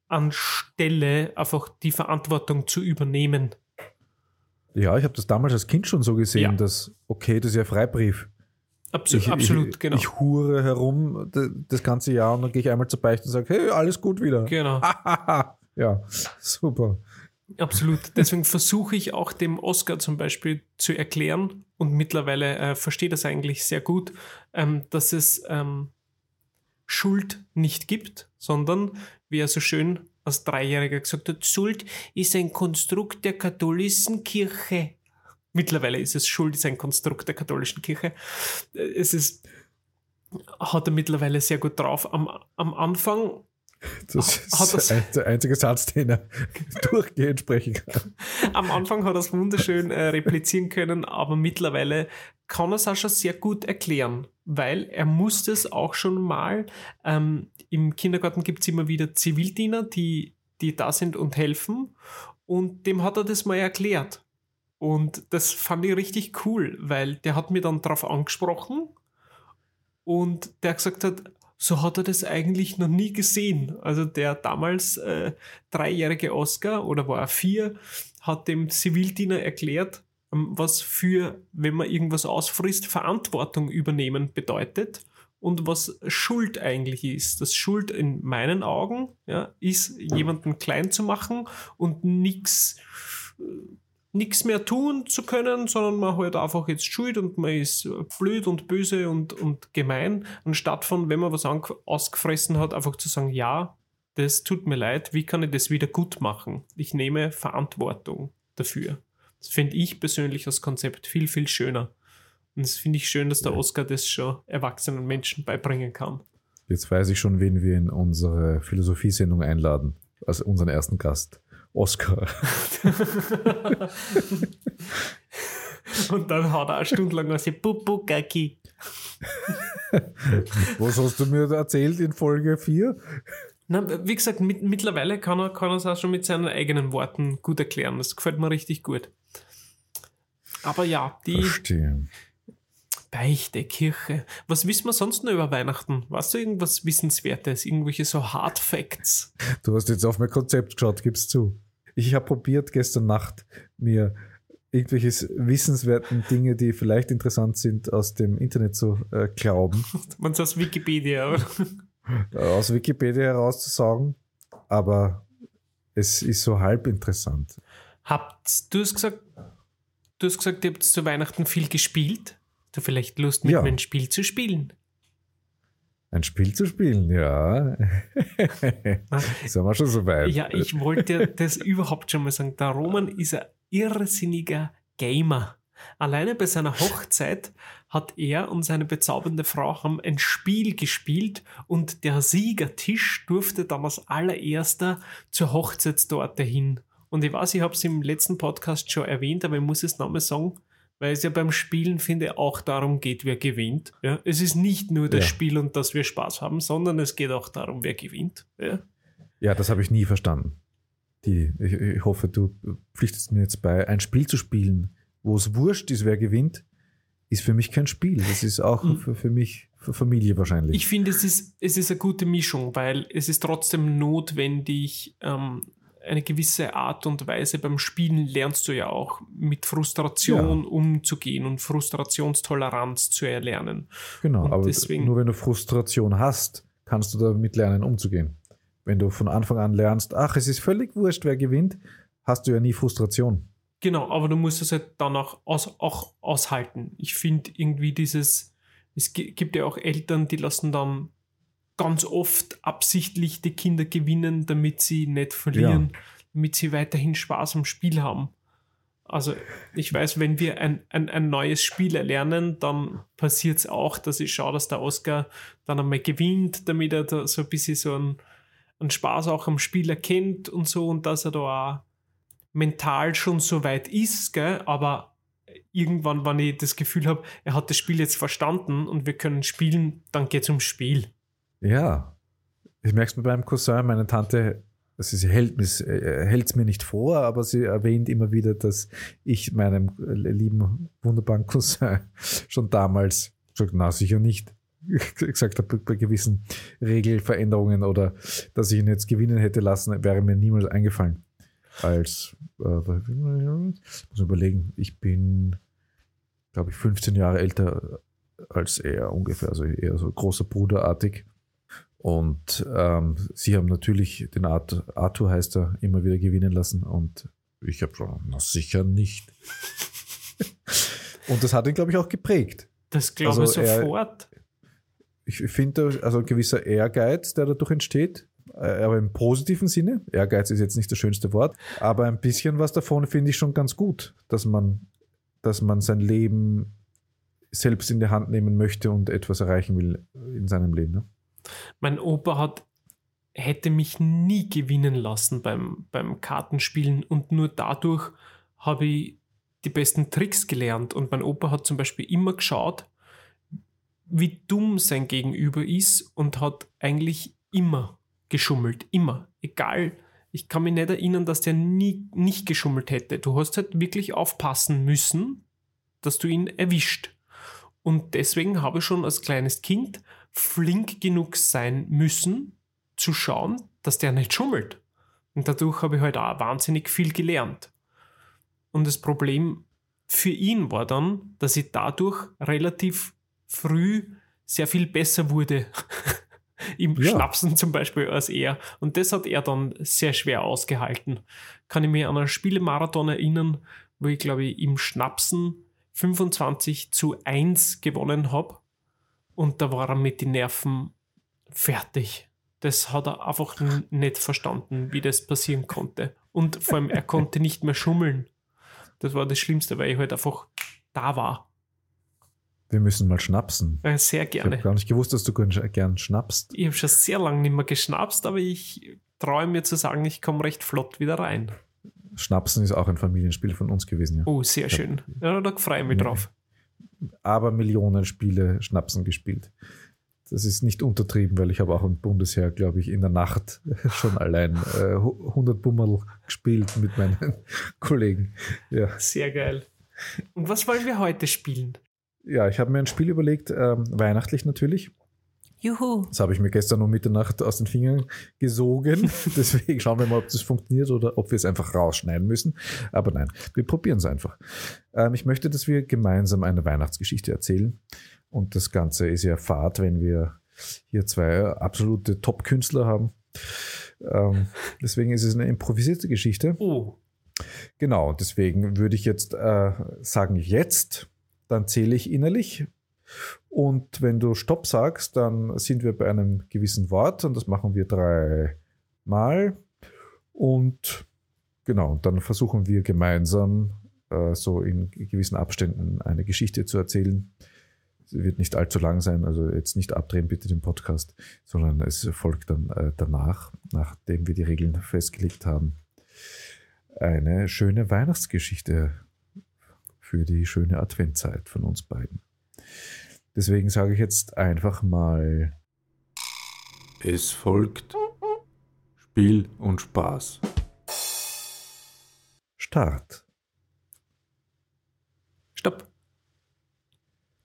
Anstelle einfach die Verantwortung zu übernehmen. Ja, ich habe das damals als Kind schon so gesehen, Ja. dass, okay, das ist ja Freibrief. Absu ich, absolut, ich, genau. Ich hure herum das ganze Jahr und dann gehe ich einmal zur Beichte und sage, hey, alles gut wieder. genau. [laughs] ja, super. Absolut. Deswegen versuche ich auch dem Oscar zum Beispiel zu erklären und mittlerweile äh, verstehe das eigentlich sehr gut, ähm, dass es ähm, Schuld nicht gibt, sondern wie er so schön als Dreijähriger gesagt hat, Schuld ist ein Konstrukt der katholischen Kirche. Mittlerweile ist es Schuld ist ein Konstrukt der katholischen Kirche. Es ist hat er mittlerweile sehr gut drauf. Am, am Anfang Das Hat ist das- der einzige Satz, den er [laughs] durchgehend sprechen kann. Am Anfang hat er es wunderschön äh, replizieren können, aber mittlerweile kann er es auch schon sehr gut erklären, weil er musste es auch schon mal, ähm, im Kindergarten gibt es immer wieder Zivildiener, die, die da sind und helfen und dem hat er das mal erklärt. Und das fand ich richtig cool, weil der hat mir dann darauf angesprochen und der gesagt hat, so hat er das eigentlich noch nie gesehen. Also der damals äh, dreijährige Oscar oder war er vier, hat dem Zivildiener erklärt, ähm, was für, wenn man irgendwas ausfrisst, Verantwortung übernehmen bedeutet und was Schuld eigentlich ist. Das Schuld in meinen Augen ja, ist, jemanden klein zu machen und nichts nichts mehr tun zu können, sondern man halt einfach jetzt schuld und man ist blöd und böse und, und gemein, anstatt von, wenn man was ausgefressen hat, einfach zu sagen, ja, das tut mir leid, wie kann ich das wieder gut machen? Ich nehme Verantwortung dafür. Das finde ich persönlich als Konzept viel, viel schöner. Und das finde ich schön, dass der Oscar das schon erwachsenen Menschen beibringen kann. Jetzt weiß ich schon, wen wir in unsere Philosophiesendung einladen, als unseren ersten Gast. Oscar. [laughs] Und dann hat er eine Stunde lang aus Pupukaki. [laughs] Was hast du mir erzählt in Folge 4? Na, wie gesagt, mit, mittlerweile kann er, kann er es auch schon mit seinen eigenen Worten gut erklären. Das gefällt mir richtig gut. Aber ja, die Verstehe. Beichte, Kirche. Was wissen wir sonst noch über Weihnachten? Weißt du irgendwas Wissenswertes? Irgendwelche so Hard Facts? Du hast jetzt auf mein Konzept geschaut, gib's zu. Ich habe probiert gestern Nacht mir irgendwelche wissenswerten Dinge, die vielleicht interessant sind, aus dem Internet zu äh, glauben. [laughs] Man aus Wikipedia, oder? Aus Wikipedia herauszusagen, aber es ist so halb interessant. Habt du hast gesagt, du hast gesagt, ihr habt zu Weihnachten viel gespielt? Du vielleicht Lust, mit Ja. mir ein Spiel zu spielen? Ein Spiel zu spielen, ja. Sind wir schon so weit. Ja, ich wollte das überhaupt schon mal sagen. Der Roman ist ein irrsinniger Gamer. Alleine bei seiner Hochzeit hat er und seine bezaubernde Frau haben ein Spiel gespielt und der Siegertisch durfte dann als allererster zur Hochzeitstorte hin. Und ich weiß, ich habe es im letzten Podcast schon erwähnt, aber ich muss es nochmal sagen, weil es ja beim Spielen, finde ich, auch darum geht, wer gewinnt. Ja, es ist nicht nur das Ja. Spiel und dass wir Spaß haben, sondern es geht auch darum, wer gewinnt. Ja. Ja, das habe ich nie verstanden. Die, ich, ich hoffe, du pflichtest mir jetzt bei, ein Spiel zu spielen, wo es wurscht ist, wer gewinnt, ist für mich kein Spiel. Das ist auch Mhm. für, für mich, für Familie wahrscheinlich. Ich finde, es ist, es ist eine gute Mischung, weil es ist trotzdem notwendig, ähm, eine gewisse Art und Weise beim Spielen lernst du ja auch mit Frustration umzugehen und Frustrationstoleranz zu erlernen. genau, und aber deswegen- nur wenn du Frustration hast, kannst du damit lernen, umzugehen. Wenn du von Anfang an lernst, ach, es ist völlig wurscht, wer gewinnt, hast du ja nie Frustration. Genau, aber du musst es halt dann auch, aus, auch aushalten. Ich finde irgendwie dieses, es gi- gibt ja auch Eltern, die lassen dann ganz oft absichtlich die Kinder gewinnen, damit sie nicht verlieren, damit sie weiterhin Spaß am Spiel haben. Also ich weiß, wenn wir ein, ein, ein neues Spiel erlernen, dann passiert es auch, dass ich schaue, dass der Oscar dann einmal gewinnt, damit er da so ein bisschen so einen, einen Spaß auch am Spiel erkennt und so und dass er da auch mental schon so weit ist, gell? aber irgendwann, wenn ich das Gefühl habe, er hat das Spiel jetzt verstanden und wir können spielen, dann geht es ums Spiel. Ja. Ich merke es mir beim Cousin, meine Tante, sie hält es äh, hält's mir nicht vor, aber sie erwähnt immer wieder, dass ich meinem äh, lieben, wunderbaren Cousin [laughs] schon damals gesagt, na sicher nicht, [laughs] gesagt habe, bei gewissen Regelveränderungen oder dass ich ihn jetzt gewinnen hätte lassen, wäre mir niemals eingefallen. Als, äh, muss überlegen, ich bin, glaube ich, 15 Jahre älter als er ungefähr, also eher so großer Bruderartig. Und ähm, sie haben natürlich den Art, Arthur heißt er, immer wieder gewinnen lassen und ich habe schon, na sicher nicht. und das hat ihn, glaube ich, auch geprägt. Das glaube Also ich er- sofort. Ich finde, also ein gewisser Ehrgeiz, der dadurch entsteht, äh, aber im positiven Sinne. Ehrgeiz ist jetzt nicht das schönste Wort, aber ein bisschen was davon finde ich schon ganz gut, dass man, dass man sein Leben selbst in die Hand nehmen möchte und etwas erreichen will in seinem Leben. Ne? Mein Opa hat, hätte mich nie gewinnen lassen beim, beim Kartenspielen und nur dadurch habe ich die besten Tricks gelernt. Und mein Opa hat zum Beispiel immer geschaut, wie dumm sein Gegenüber ist und hat eigentlich immer geschummelt. Immer. Egal. Ich kann mich nicht erinnern, dass der nie nicht geschummelt hätte. Du hast halt wirklich aufpassen müssen, dass du ihn erwischt. Und deswegen habe ich schon als kleines Kind flink genug sein müssen, zu schauen, dass der nicht schummelt. Und dadurch habe ich halt auch wahnsinnig viel gelernt. Und das Problem für ihn war dann, dass ich dadurch relativ früh sehr viel besser wurde. [laughs] Im Ja. Schnapsen zum Beispiel als er. Und das hat er dann sehr schwer ausgehalten. Kann ich mich an einen Spielemarathon erinnern, wo ich glaube ich im Schnapsen 25 zu 1 gewonnen habe. Und da war er mit den Nerven fertig. Das hat er einfach nicht verstanden, wie das passieren konnte. Und vor allem, er konnte nicht mehr schummeln. Das war das Schlimmste, weil ich halt einfach da war. Wir müssen mal schnapsen. Sehr Ich habe gerne. gar nicht gewusst, dass du gern, gern schnappst. Ich habe schon sehr lange nicht mehr geschnapst, aber ich traue mir zu sagen, ich komme recht flott wieder rein. Schnapsen ist auch ein Familienspiel von uns gewesen, ja. Oh, sehr schön. Ja, da freue ich mich Ja. drauf. Aber Millionen Spiele Schnapsen gespielt. Das ist nicht untertrieben, weil ich habe auch im Bundesheer, glaube ich, in der Nacht [laughs] schon allein äh, 100 Bummel gespielt mit meinen [laughs] Kollegen. Ja, Sehr geil. Und was wollen wir heute spielen? ja ich habe mir ein Spiel überlegt, ähm, weihnachtlich natürlich. Juhu. Das habe ich mir gestern um Mitternacht aus den Fingern gesogen. [laughs] Deswegen schauen wir mal, ob das funktioniert oder ob wir es einfach rausschneiden müssen. Aber nein, wir probieren es einfach. Ähm, ich möchte, dass wir gemeinsam eine Weihnachtsgeschichte erzählen. Und das Ganze ist ja Fahrt, wenn wir hier zwei absolute Top-Künstler haben. Ähm, deswegen ist es eine improvisierte Geschichte. Oh, Genau, deswegen würde ich jetzt äh, sagen, jetzt, dann zähle ich innerlich. Und wenn du Stopp sagst, dann sind wir bei einem gewissen Wort und das machen wir dreimal. Und genau, dann versuchen wir gemeinsam äh, so in gewissen Abständen eine Geschichte zu erzählen. Sie wird nicht allzu lang sein, also jetzt nicht abdrehen bitte den Podcast, sondern es folgt dann äh, danach, nachdem wir die Regeln festgelegt haben eine schöne Weihnachtsgeschichte für die schöne Adventzeit von uns beiden. Deswegen sage ich jetzt einfach mal, Es folgt Spiel und Spaß. Start. stopp.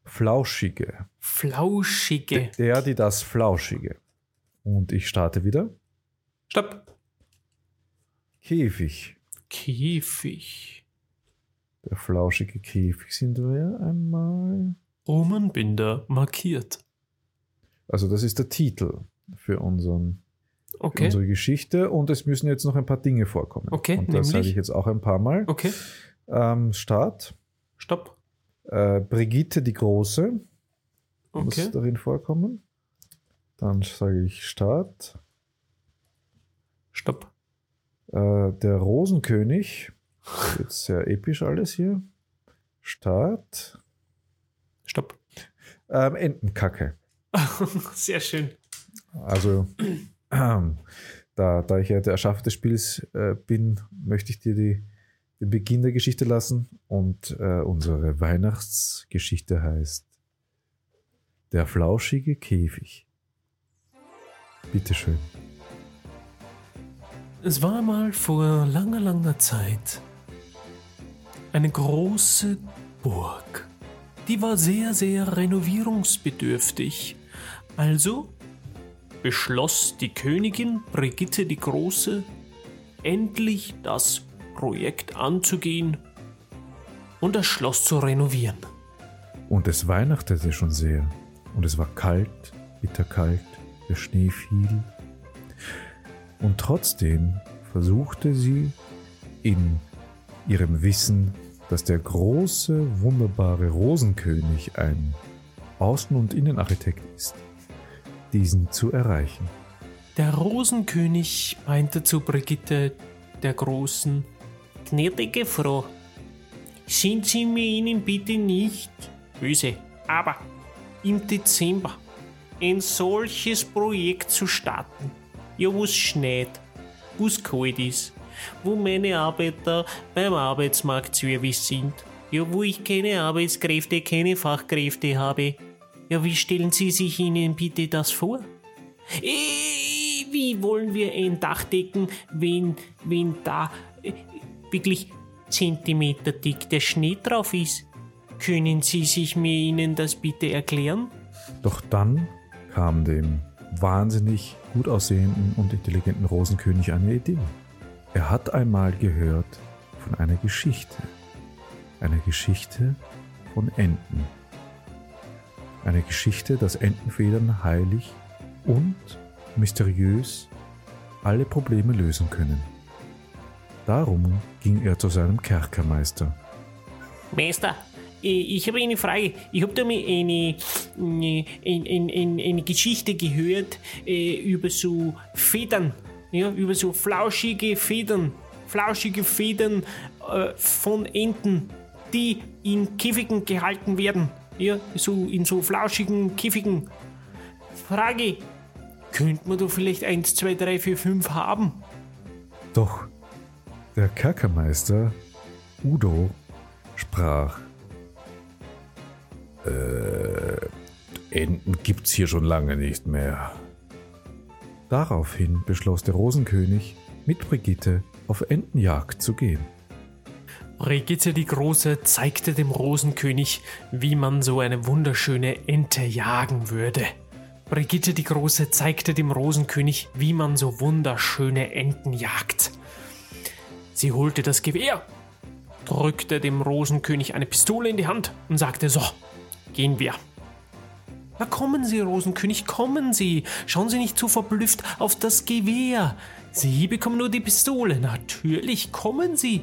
Flauschige. Flauschige. Der, die das Flauschige. Und ich starte wieder. Stopp. Käfig. Käfig. Der flauschige Käfig sind wir einmal. Omenbinder markiert. Also das ist der Titel für unseren, für Okay. unsere Geschichte. Und es müssen jetzt noch ein paar Dinge vorkommen. Okay, Und das sage ich jetzt auch ein paar Mal. Okay. Ähm, Start. Stopp. Äh, Brigitte die Große muss Okay. darin vorkommen. Dann sage ich Start. Stopp. Äh, der Rosenkönig. Jetzt sehr episch alles hier. Start. Stopp. Ähm, Entenkacke. [laughs] Sehr schön. Also, ähm, da, da ich ja der Erschaffer des Spiels äh, bin, möchte ich dir die, den Beginn der Geschichte lassen. Und äh, unsere Weihnachtsgeschichte heißt Der flauschige Käfig. Bitteschön. Es war mal vor langer, langer Zeit eine große Burg. Die war sehr, sehr renovierungsbedürftig. Also beschloss die Königin Brigitte die Große, endlich das Projekt anzugehen und das Schloss zu renovieren. Und es weihnachtete schon sehr. Und es war kalt, bitterkalt, der Schnee fiel. Und trotzdem versuchte sie in ihrem Wissen, dass der große, wunderbare Rosenkönig ein Außen- und Innenarchitekt ist, diesen zu erreichen. Der Rosenkönig meinte zu Brigitte der Großen, Gnädige Frau, sind Sie mir Ihnen bitte nicht böse, aber im Dezember ein solches Projekt zu starten, ja wo es schneit, wo es kalt ist, wo meine Arbeiter beim Arbeitsmarkt Service sind Ja, wo ich keine Arbeitskräfte, keine Fachkräfte habe. Ja, wie stellen Sie sich Ihnen bitte das vor? Äh, wie wollen wir ein Dach decken, wenn, wenn da äh, wirklich Zentimeter dick der Schnee drauf ist? Können Sie sich mir Ihnen das bitte erklären? Doch dann kam dem wahnsinnig gut aussehenden und intelligenten Rosenkönig eine Idee. Er hat einmal gehört von einer Geschichte. Eine Geschichte von Enten. Eine Geschichte, dass Entenfedern heilig und mysteriös alle Probleme lösen können. Darum ging er zu seinem Kerkermeister. Meister, ich habe eine Frage. Ich habe da mal eine, eine, eine, eine Geschichte gehört äh, über so Federn, ja, über so flauschige Federn, flauschige Federn äh, von Enten, die in Käfigen gehalten werden, ja, so in so flauschigen Käfigen. Frage, könnte man da vielleicht 1, 2, 3, 4, 5 haben? Doch der Kerkermeister Udo sprach. Äh, Enten gibt's hier schon lange nicht mehr. Daraufhin beschloss der Rosenkönig, mit Brigitte auf Entenjagd zu gehen. Brigitte die Große zeigte dem Rosenkönig, wie man so eine wunderschöne Ente jagen würde. Brigitte die Große zeigte dem Rosenkönig, wie man so wunderschöne Enten jagt. Sie holte das Gewehr, drückte dem Rosenkönig eine Pistole in die Hand und sagte: So, gehen wir. Na kommen Sie, Rosenkönig, kommen Sie. Schauen Sie nicht zu verblüfft auf das Gewehr. Sie bekommen nur die Pistole. Natürlich, kommen Sie.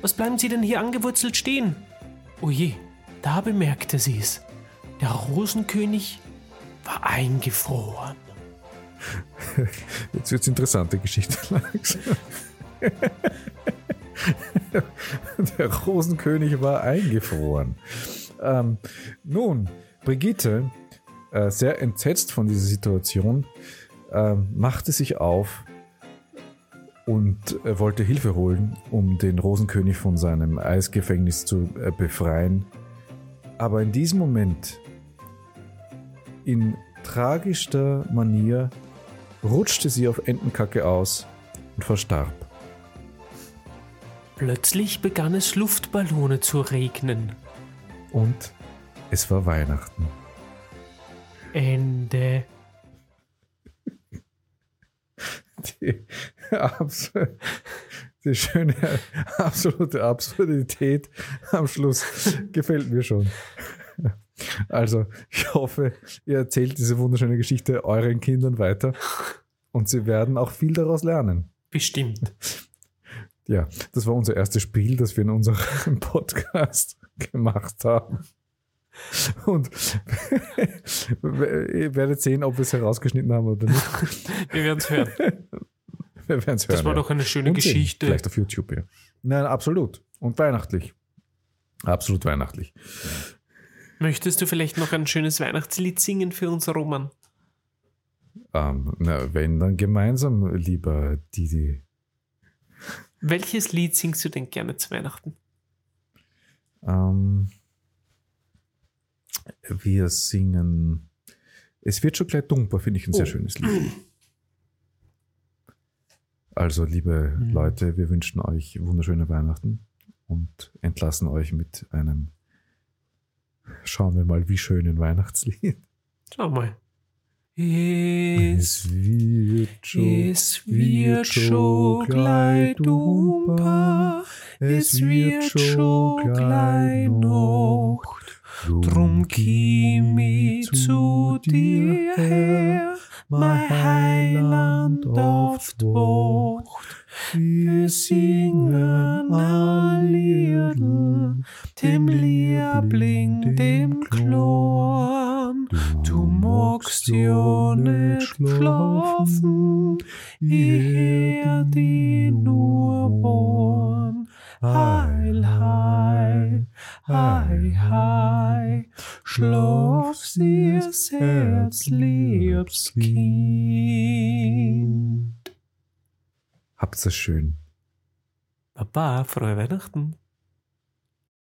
Was bleiben Sie denn hier angewurzelt stehen? Oje, da bemerkte sie es. Der Rosenkönig war eingefroren. [laughs] Jetzt wird's interessante Geschichte langsam. Der Rosenkönig war eingefroren. Ähm, nun, Brigitte, äh, sehr entsetzt von dieser Situation, äh, machte sich auf und äh, wollte Hilfe holen, um den Rosenkönig von seinem Eisgefängnis zu äh, befreien. Aber in diesem Moment, in tragischster Manier, rutschte sie auf Entenkacke aus und verstarb. Plötzlich begann es Luftballone zu regnen. Und es war Weihnachten. Ende. Die, die schöne absolute Absurdität am Schluss gefällt mir schon. Also, ich hoffe, ihr erzählt diese wunderschöne Geschichte euren Kindern weiter und sie werden auch viel daraus lernen. Bestimmt. Ja, das war unser erstes Spiel, das wir in unserem [laughs] Podcast gemacht haben. Und [laughs] ihr werdet sehen, ob wir es herausgeschnitten haben oder nicht. Wir werden es hören. Wir hören. Das war ja. doch eine schöne Und. Geschichte. Vielleicht auf YouTube, ja. Nein, absolut. Und weihnachtlich. Absolut weihnachtlich. Möchtest du vielleicht noch ein schönes Weihnachtslied singen für uns, Roman? Ähm, na, wenn, dann gemeinsam, lieber Didi. Welches Lied singst du denn gerne zu Weihnachten? Ähm, wir singen. Es wird schon gleich dumper, finde ich ein sehr Oh. schönes Lied. Also, liebe Mhm. Leute, wir wünschen euch wunderschöne Weihnachten und entlassen euch mit einem. Schauen wir mal, wie schönen Weihnachtslied. Schau mal. Es, Es wird schon, es wird schon gleich dumper, es wird schon gleich Nacht. Drum ich zu dir her, mein Heiland auf die Wacht. Wir singen ein Liedl, dem Liebling, dem Klorn. Du magst ja nicht schlafen, ich hör die hei, hei, schlaf süß Herz, liebes Kind. Habt's es schön. Baba, frohe Weihnachten.